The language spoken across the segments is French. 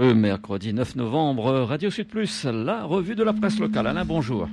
Le mercredi 9 novembre, Radio Sud Plus, la revue de la presse locale. Alain, bonjour.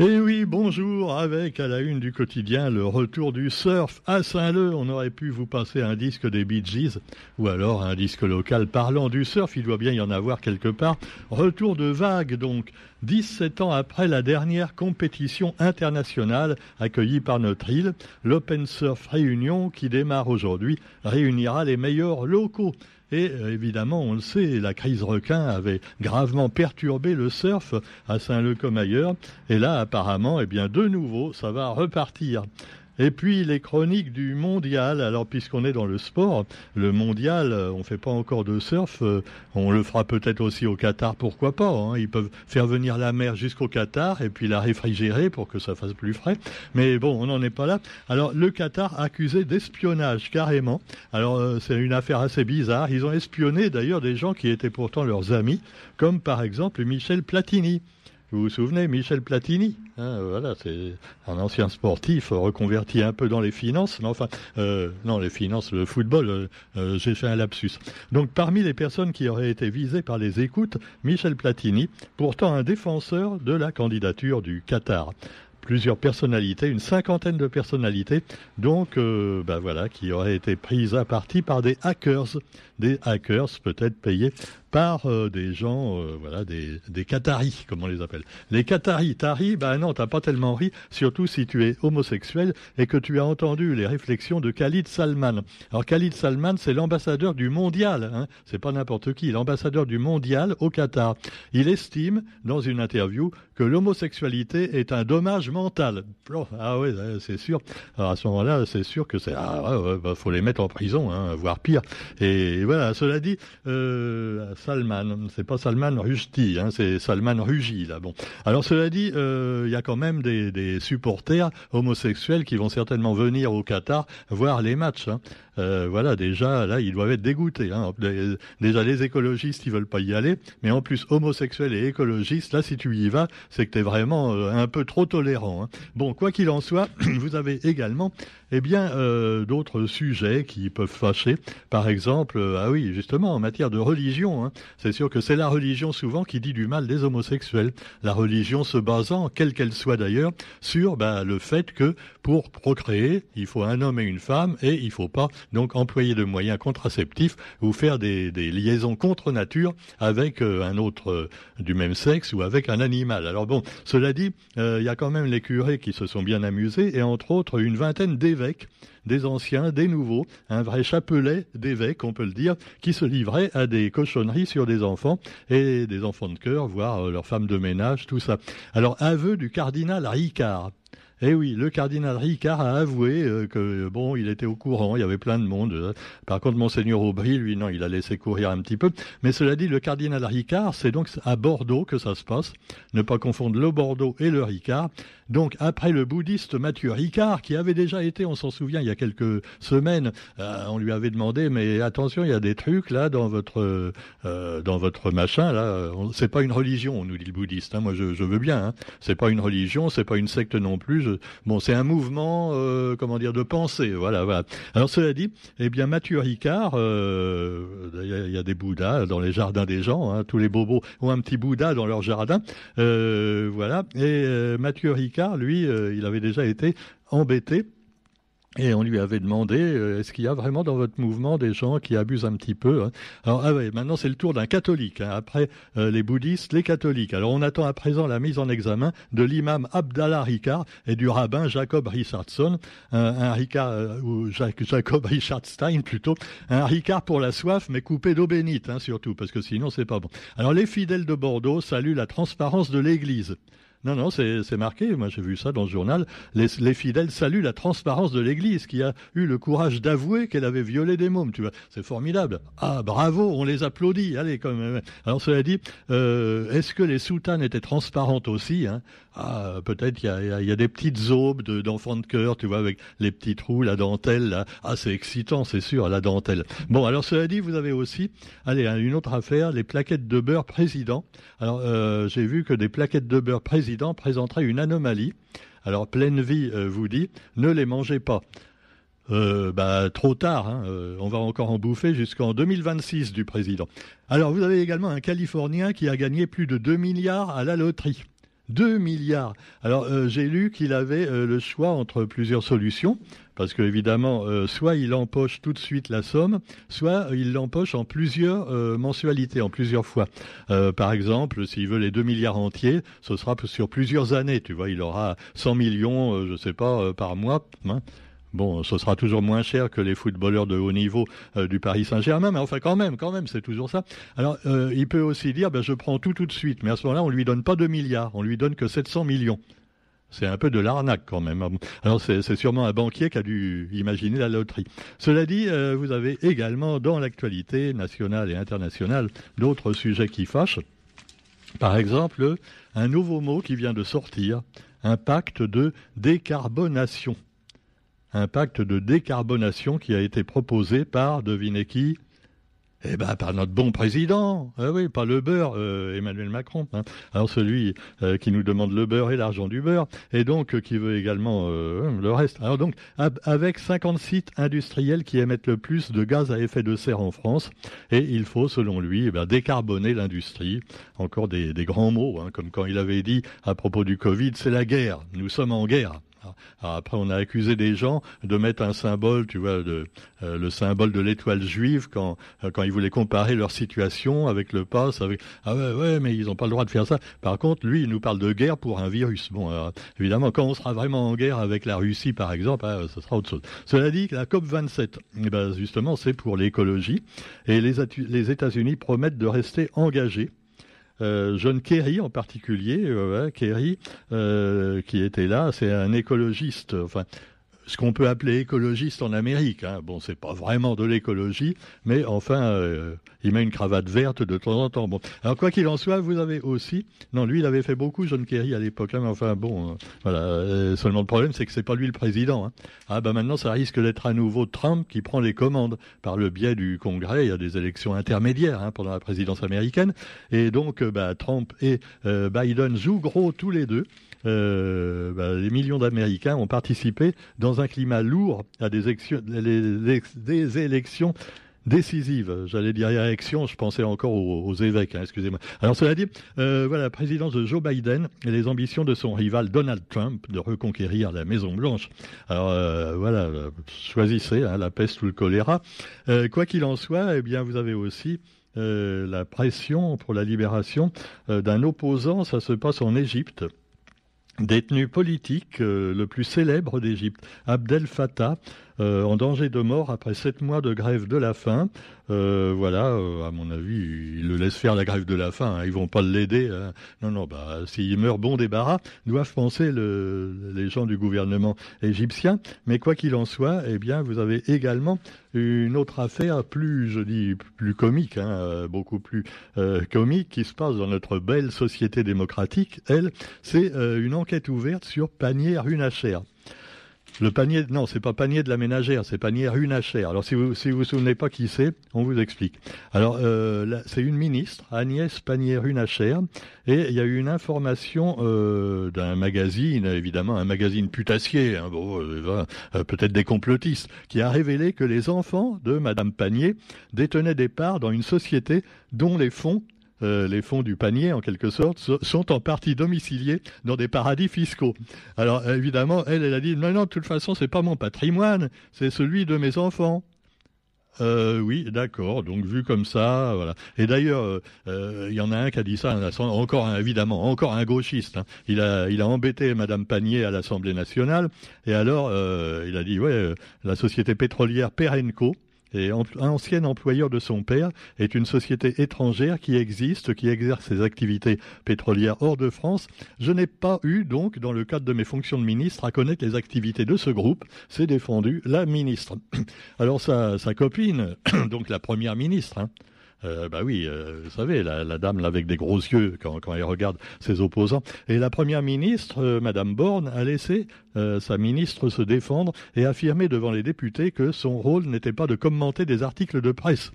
Eh oui, bonjour, avec à la une du quotidien le retour du surf à Saint-Leu. On aurait pu vous passer un disque des Bee Gees ou alors un disque local parlant du surf, il doit bien y en avoir quelque part. Retour de vague donc, 17 ans après la dernière compétition internationale accueillie par notre île, l'Open Surf Réunion qui démarre aujourd'hui réunira les meilleurs locaux. Et euh, évidemment, on le sait, la crise requin avait gravement perturbé le surf à Saint-Leu comme ailleurs. Et là, apparemment, eh bien, de nouveau, ça va repartir. Et puis les chroniques du mondial. Alors puisqu'on est dans le sport, le mondial, euh, on fait pas encore de surf. Euh, on le fera peut-être aussi au Qatar, pourquoi pas. Hein. Ils peuvent faire venir la mer jusqu'au Qatar et puis la réfrigérer pour que ça fasse plus frais. Mais bon, on n'en est pas là. Alors le Qatar accusé d'espionnage carrément. Alors euh, c'est une affaire assez bizarre. Ils ont espionné d'ailleurs des gens qui étaient pourtant leurs amis, comme par exemple Michel Platini. Vous vous souvenez, Michel Platini, hein, voilà, c'est un ancien sportif reconverti un peu dans les finances, mais enfin, euh, non, les finances, le football, euh, euh, j'ai fait un lapsus. Donc, parmi les personnes qui auraient été visées par les écoutes, Michel Platini, pourtant un défenseur de la candidature du Qatar plusieurs personnalités, une cinquantaine de personnalités, donc euh, bah voilà, qui auraient été prises à partie par des hackers, des hackers peut-être payés par euh, des gens, euh, voilà, des, des Qataris, comme on les appelle. Les Qataris, t'as ri Bah non, t'as pas tellement ri, surtout si tu es homosexuel et que tu as entendu les réflexions de Khalid Salman. Alors Khalid Salman, c'est l'ambassadeur du mondial, hein, c'est pas n'importe qui, l'ambassadeur du mondial au Qatar. Il estime, dans une interview, que l'homosexualité est un dommage mental. Ah oui, c'est sûr. Alors à ce moment-là, c'est sûr que c'est ah ouais, bah, faut les mettre en prison, hein, voire pire. Et voilà. Cela dit, euh, Salman, c'est pas Salman Rushdie, hein, c'est Salman Rugi là. Bon. Alors cela dit, euh, il y a quand même des, supporters homosexuels qui vont certainement venir au Qatar voir les matchs. Hein. Euh, voilà, déjà, là, ils doivent être dégoûtés. Hein. Déjà, les écologistes, ils veulent pas y aller, mais en plus, homosexuels et écologistes, là, si tu y vas, c'est que tu es vraiment un peu trop tolérant. Bon, quoi qu'il en soit, vous avez également eh bien, d'autres sujets qui peuvent fâcher. Par exemple, ah oui, justement, en matière de religion, hein, c'est sûr que c'est la religion souvent qui dit du mal des homosexuels. La religion se basant, quelle qu'elle soit d'ailleurs, sur bah, le fait que pour procréer, il faut un homme et une femme et il faut pas donc employer de moyens contraceptifs ou faire des, liaisons contre nature avec euh, un autre du même sexe ou avec un animal. Alors bon, cela dit, il y a quand même les curés qui se sont bien amusés et entre autres une vingtaine d'événements des anciens, des nouveaux, un vrai chapelet d'évêques, on peut le dire, qui se livraient à des cochonneries sur des enfants et des enfants de cœur, voire euh, leurs femmes de ménage, tout ça. Alors, aveu du cardinal Ricard. Eh oui, le cardinal Ricard a avoué euh, que bon, il était au courant, il y avait plein de monde. Par contre, monseigneur Aubry, lui, non, il a laissé courir un petit peu. Mais cela dit, le cardinal Ricard, c'est donc à Bordeaux que ça se passe. Ne pas confondre le Bordeaux et le Ricard. Donc, après le bouddhiste Mathieu Ricard, qui avait déjà été, on s'en souvient, il y a quelques semaines, euh, on lui avait demandé, mais attention, il y a des trucs là dans votre euh, dans votre machin là. C'est pas une religion, nous dit le bouddhiste. Hein. moi, je, je, veux bien. Hein. C'est pas une religion, c'est pas une secte non plus bon, c'est un mouvement, euh, comment dire, de pensée. Voilà, voilà. Alors cela dit, eh bien Mathieu Ricard, euh, il y, a des Bouddhas dans les jardins des gens. Hein, tous les bobos ont un petit Bouddha dans leur jardin. Euh, voilà. Et Mathieu Ricard, lui, il avait déjà été embêté et on lui avait demandé, euh, est-ce qu'il y a vraiment dans votre mouvement des gens qui abusent un petit peu hein? Alors ah ouais, maintenant c'est le tour d'un catholique. Hein. Après euh, les bouddhistes, les catholiques. Alors on attend à présent la mise en examen de l'imam Abdallah Ricard et du rabbin Jacob Richardson, un, Ricard euh, ou Jacob Richardstein plutôt, un Ricard pour la soif mais coupé d'eau bénite hein, surtout parce que sinon c'est pas bon. Alors les fidèles de Bordeaux saluent la transparence de l'Église. Non, non, c'est marqué. Moi, j'ai vu ça dans le journal. Les, fidèles saluent la transparence de l'Église qui a eu le courage d'avouer qu'elle avait violé des mômes. Tu vois, c'est formidable. Ah, bravo, on les applaudit. Allez, quand même. Alors, cela dit, euh, est-ce que les soutanes étaient transparentes aussi hein? Ah, peut-être il y a, des petites aubes d'enfants de, cœur, tu vois, avec les petits trous, la dentelle. Là. Ah, c'est excitant, c'est sûr, la dentelle. Bon, alors cela dit, vous avez aussi, allez, une autre affaire, les plaquettes de beurre président. Alors, euh, j'ai vu que des plaquettes de beurre président présenterait une anomalie. Alors Pleine Vie euh, vous dit, ne les mangez pas. euh, bah, trop tard. Hein, on va encore en bouffer jusqu'en 2026 du président. Alors, vous avez également un Californien qui a gagné plus de 2 milliards à la loterie. 2 milliards. Alors, euh, j'ai lu qu'il avait le choix entre plusieurs solutions, parce que évidemment, soit il empoche tout de suite la somme, soit il l'empoche en plusieurs mensualités, en plusieurs fois. par exemple, s'il veut les 2 milliards entiers, ce sera sur plusieurs années. Tu vois, il aura 100 millions, je sais pas, par mois. Hein. Bon, ce sera toujours moins cher que les footballeurs de haut niveau euh, du Paris Saint-Germain, mais enfin quand même, quand même, c'est toujours ça. Alors, euh, il peut aussi dire, ben, je prends tout tout de suite, mais à ce moment-là, on lui donne pas 2 milliards, on lui donne que 700 millions. C'est un peu de l'arnaque quand même. Alors c'est sûrement un banquier qui a dû imaginer la loterie. Cela dit, euh, vous avez également dans l'actualité nationale et internationale d'autres sujets qui fâchent. Par exemple, un nouveau mot qui vient de sortir, un pacte de décarbonation un pacte de décarbonation qui a été proposé par, devinez qui? Eh ben, par notre bon président, ah oui, pas le beurre, euh, Emmanuel Macron. Hein. Alors celui euh, qui nous demande le beurre et l'argent du beurre, et donc euh, qui veut également le reste. Alors donc, avec 50 sites industriels qui émettent le plus de gaz à effet de serre en France, et il faut, selon lui, eh ben, décarboner l'industrie. Encore des, grands mots, hein, comme quand il avait dit à propos du Covid, c'est la guerre. Nous sommes en guerre. Après, on a accusé des gens de mettre un symbole, tu vois, euh, le symbole de l'étoile juive quand, euh, quand ils voulaient comparer leur situation avec le pass. Avec ah ouais, mais ils n'ont pas le droit de faire ça. Par contre, lui, il nous parle de guerre pour un virus. Bon, évidemment, quand on sera vraiment en guerre avec la Russie, par exemple, ah, ce sera autre chose. Cela dit, la COP 27, eh ben, justement, c'est pour l'écologie et les, États-Unis promettent de rester engagés John Kerry en particulier, euh, Kerry, euh, qui était là, c'est un écologiste, ce qu'on peut appeler écologiste en Amérique. Hein. Bon, c'est pas vraiment de l'écologie, mais enfin, euh, il met une cravate verte de temps en temps. Bon, alors quoi qu'il en soit, vous avez aussi, non, lui, il avait fait beaucoup John Kerry à l'époque, hein, mais enfin bon, euh, voilà. Euh, seulement le problème, c'est que c'est pas lui le président. Hein. Ah bah maintenant, ça risque d'être à nouveau Trump qui prend les commandes par le biais du Congrès. Il y a des élections intermédiaires hein, pendant la présidence américaine, et donc, bah, Trump et Biden jouent gros tous les deux. Bah, les millions d'Américains ont participé dans un climat lourd à des, élections décisives. J'allais dire élections, je pensais encore aux, évêques, hein, excusez-moi. Alors cela dit, euh, voilà, la présidence de Joe Biden et les ambitions de son rival Donald Trump de reconquérir la Maison Blanche. Alors euh, voilà, choisissez hein, la peste ou le choléra. quoi qu'il en soit, eh bien vous avez aussi la pression pour la libération d'un opposant. Ça se passe en Égypte détenu politique euh, le plus célèbre d'Égypte, Abdel Fattah, en danger de mort après sept mois de grève de la faim. Euh, voilà, à mon avis, ils le laissent faire la grève de la faim. Hein, ils vont pas l'aider. Hein. Non, non, bah s'il meurt bon débarras, doivent penser le, les gens du gouvernement égyptien. Mais quoi qu'il en soit, eh bien, vous avez également une autre affaire plus, je dis, plus comique, hein, beaucoup plus comique, qui se passe dans notre belle société démocratique. Elle, c'est une enquête ouverte sur Panier Runacher. Le panier, non, c'est pas panier de la ménagère, c'est panier Runachère. Alors si vous si vous, souvenez pas qui c'est, on vous explique. Alors euh, c'est une ministre, Agnès panier runachère et il y a eu une information euh, d'un magazine, évidemment un magazine putassier, hein, bon, euh, euh, peut-être des complotistes, qui a révélé que les enfants de Madame Panier détenaient des parts dans une société dont les fonds euh, les fonds du panier, en quelque sorte, sont en partie domiciliés dans des paradis fiscaux. Alors évidemment, elle, elle a dit non, non, de toute façon, c'est pas mon patrimoine, c'est celui de mes enfants. Euh, oui, d'accord. Donc vu comme ça, voilà. Et d'ailleurs, euh, il y en a un qui a dit ça, encore un, évidemment, encore un gauchiste. Hein. Il a, il a embêté Madame Panier à l'Assemblée nationale. Et alors, il a dit, ouais, la société pétrolière Perenco, et ancien employeur de son père, est une société étrangère qui existe, qui exerce ses activités pétrolières hors de France. Je n'ai pas eu, donc, dans le cadre de mes fonctions de ministre, à connaître les activités de ce groupe. C'est défendu la ministre. Alors sa, sa copine, donc la première ministre, hein, euh, bah oui, euh, vous savez, la, dame avec des gros yeux quand, elle regarde ses opposants. Et la première ministre, euh, Madame Borne, a laissé sa ministre se défendre et affirmer devant les députés que son rôle n'était pas de commenter des articles de presse.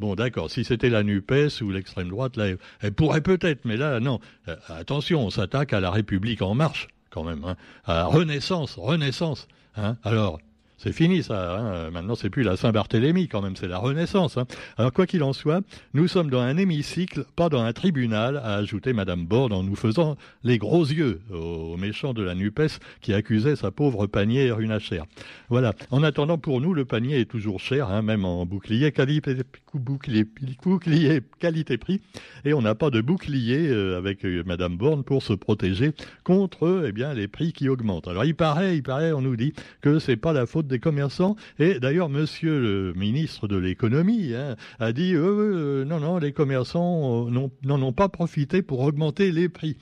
Bon, d'accord, si c'était la NUPES ou l'extrême droite, elle pourrait peut-être, mais là, non. attention, on s'attaque à la République en marche, quand même. Hein, à Renaissance, Renaissance. Hein. Alors, C'est fini ça. Hein. Maintenant, c'est plus la Saint-Barthélemy quand même, c'est la Renaissance. Hein. Alors quoi qu'il en soit, nous sommes dans un hémicycle, pas dans un tribunal, a ajouté Madame Borde en nous faisant les gros yeux aux méchants de la Nupes qui accusaient sa pauvre panier runachère. Voilà. En attendant, pour nous, le panier est toujours cher, hein, même en bouclier qualité, bouclier, bouclier qualité-prix, et on n'a pas de bouclier euh, avec euh, Madame Borne pour se protéger contre eh bien les prix qui augmentent. Alors il paraît, il paraît, on nous dit que c'est pas la faute des commerçants. Et d'ailleurs, Monsieur le ministre de l'économie hein, a dit euh, euh, non, non, les commerçants euh, n'en ont pas profité pour augmenter les prix.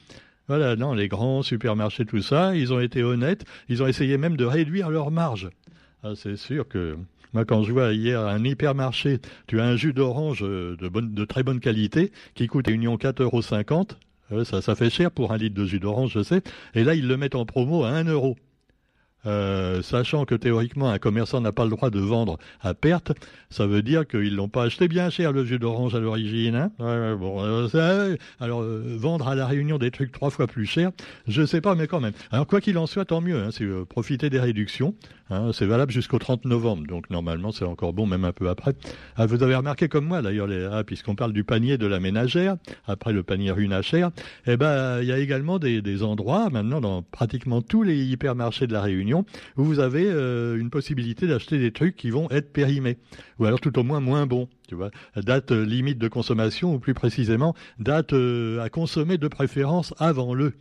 Voilà, non, les grands supermarchés, tout ça, ils ont été honnêtes. Ils ont essayé même de réduire leurs marges. Ah, c'est sûr que moi, quand je vois hier un hypermarché, tu as un jus d'orange de, de très bonne qualité qui coûte à Union 4,50 euros. Ça, ça fait cher pour un litre de jus d'orange, je sais. Et là, ils le mettent en promo à 1 euro. Euh, sachant que théoriquement un commerçant n'a pas le droit de vendre à perte, ça veut dire qu'ils l'ont pas acheté bien cher le jus d'orange à l'origine. Hein bon, euh, alors euh, vendre à la Réunion des trucs trois fois plus chers, je sais pas, mais quand même. Alors quoi qu'il en soit, tant mieux. Hein, c'est profiter des réductions. Hein, c'est valable jusqu'au 30 novembre, donc normalement c'est encore bon, même un peu après. Ah, vous avez remarqué comme moi d'ailleurs, ah, puisqu'on parle du panier de la ménagère, après le panier runachère, eh ben il y a également des, des endroits maintenant dans pratiquement tous les hypermarchés de la Réunion où vous avez euh, une possibilité d'acheter des trucs qui vont être périmés, ou alors tout au moins moins bons. Tu vois, date euh, limite de consommation, ou plus précisément, date euh, à consommer de préférence avant le.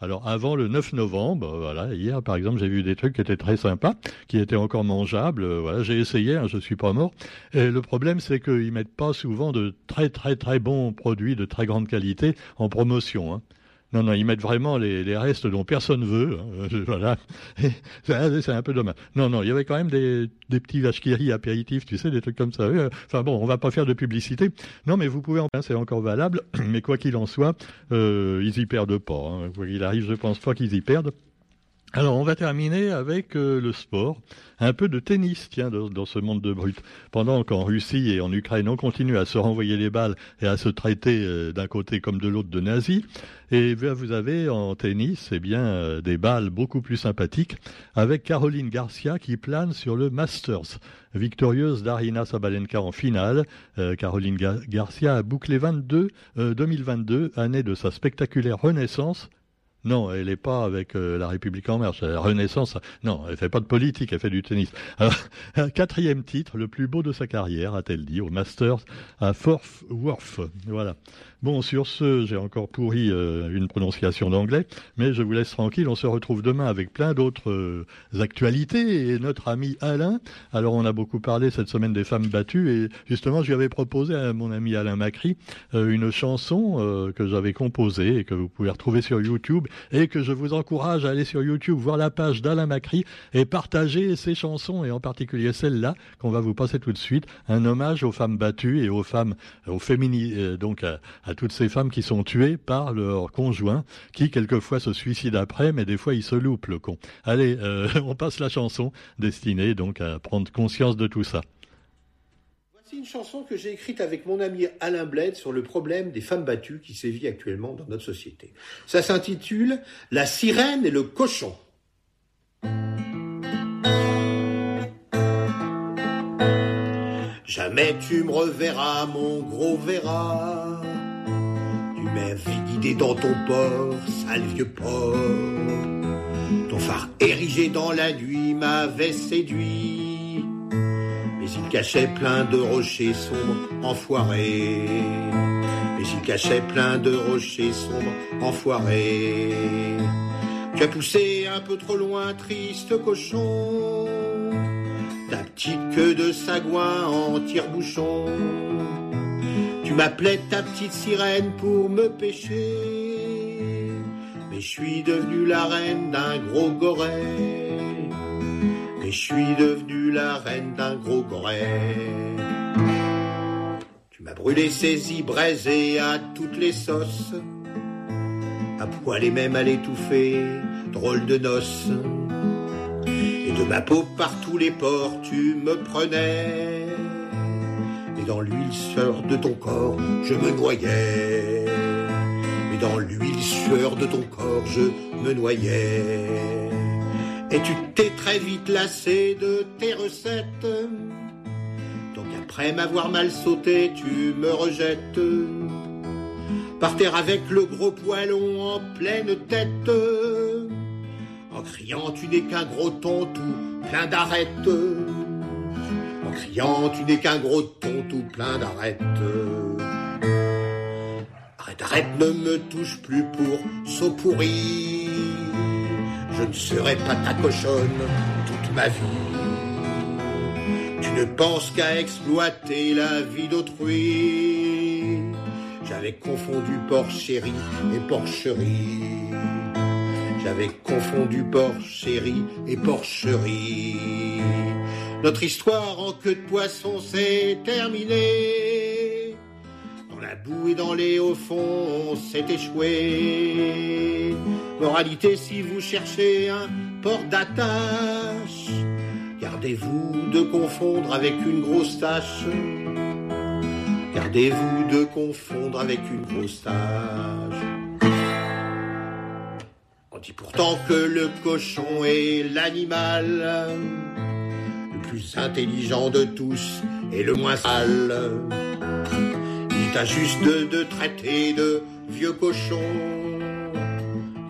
Alors avant le 9 novembre, voilà, hier par exemple, j'ai vu des trucs qui étaient très sympas, qui étaient encore mangeables. voilà, j'ai essayé, hein, je suis pas mort. Et le problème, c'est qu'ils mettent pas souvent de très très très bons produits de très grande qualité en promotion. Hein. Non, non, ils mettent vraiment les, restes dont personne veut. Hein, voilà. C'est un peu dommage. Non, non, il y avait quand même des, petits vaches apéritifs, tu sais, des trucs comme ça. Enfin bon, on va pas faire de publicité. Non, mais vous pouvez en c'est encore valable. Mais quoi qu'il en soit, euh, ils y perdent pas. Hein. Quoi qu'il arrive, je pense pas qu'ils y perdent. Alors, on va terminer avec euh, le sport. Un peu de tennis, tiens, dans, ce monde de brut. Pendant qu'en Russie et en Ukraine, on continue à se renvoyer les balles et à se traiter euh, d'un côté comme de l'autre de nazis, et vous avez en tennis, eh bien, euh, des balles beaucoup plus sympathiques avec Caroline Garcia qui plane sur le Masters. Victorieuse d'Arina Sabalenka en finale, Caroline Garcia a bouclé 22, 2022, année de sa spectaculaire renaissance non, elle n'est pas avec euh, la République en marche. La Renaissance, non, elle fait pas de politique, elle fait du tennis. Alors, quatrième titre, le plus beau de sa carrière, a-t-elle dit, au Masters à Fort Worth. Voilà. Bon, sur ce, j'ai encore pourri euh, une prononciation d'anglais, mais je vous laisse tranquille. On se retrouve demain avec plein d'autres euh, actualités et notre ami Alain. Alors, on a beaucoup parlé cette semaine des femmes battues et justement, je lui avais proposé à mon ami Alain Macri euh, une chanson que j'avais composée et que vous pouvez retrouver sur YouTube et que je vous encourage à aller sur YouTube voir la page d'Alain Macri et partager ses chansons et en particulier celle-là qu'on va vous passer tout de suite, un hommage aux femmes battues et aux femmes, aux féminines, donc toutes ces femmes qui sont tuées par leur conjoint, qui quelquefois se suicident après, mais des fois il se loupe le con. Allez, euh, on passe la chanson destinée donc à prendre conscience de tout ça. Voici une chanson que j'ai écrite avec mon ami Alain Bled sur le problème des femmes battues qui sévit actuellement dans notre société. Ça s'intitule La sirène et le cochon. Jamais tu me reverras, mon gros verra vie guidée dans ton port, sale vieux port. Ton phare érigé dans la nuit m'avait séduit, mais il cachait plein de rochers sombres, enfoirés. Mais il cachait plein de rochers sombres, enfoirés. Tu as poussé un peu trop loin, triste cochon, ta petite queue de sagouin en tire-bouchon tu m'appelais ta petite sirène pour me pêcher, mais je suis devenu la reine d'un gros goret. Mais je suis devenu la reine d'un gros goret. Tu m'as brûlé ses braisé à toutes les sauces, à poil et même à l'étouffer, drôle de noces. Et de ma peau par tous les ports tu me prenais dans l'huile sueur de ton corps, je me noyais. Mais dans l'huile sueur de ton corps, je me noyais. Et tu t'es très vite lassé de tes recettes. Donc après m'avoir mal sauté, tu me rejettes. Par terre avec le gros poilon en pleine tête. En criant, tu n'es qu'un gros ton tout plein d'arêtes. Tu n'es qu'un gros ton tout plein d'arêtes. Arrête, arrête, ne me touche plus pour saut pourri. Je ne serai pas ta cochonne toute ma vie. Tu ne penses qu'à exploiter la vie d'autrui. J'avais confondu porcherie et porcherie. J'avais confondu porcherie et porcherie. Notre histoire en queue de poisson s'est terminée. Dans la boue et dans les hauts fonds, on s'est échoué. Moralité, si vous cherchez un port d'attache, gardez-vous de confondre avec une grosse tache. Gardez-vous de confondre avec une grosse tache. On dit pourtant que le cochon est l'animal le plus intelligent de tous et le moins sale. Il t'a juste de traiter de vieux cochons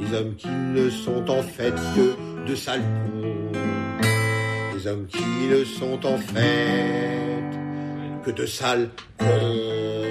des hommes qui ne sont en fait que de sales cons. Des hommes qui ne sont en fait que de sales cons.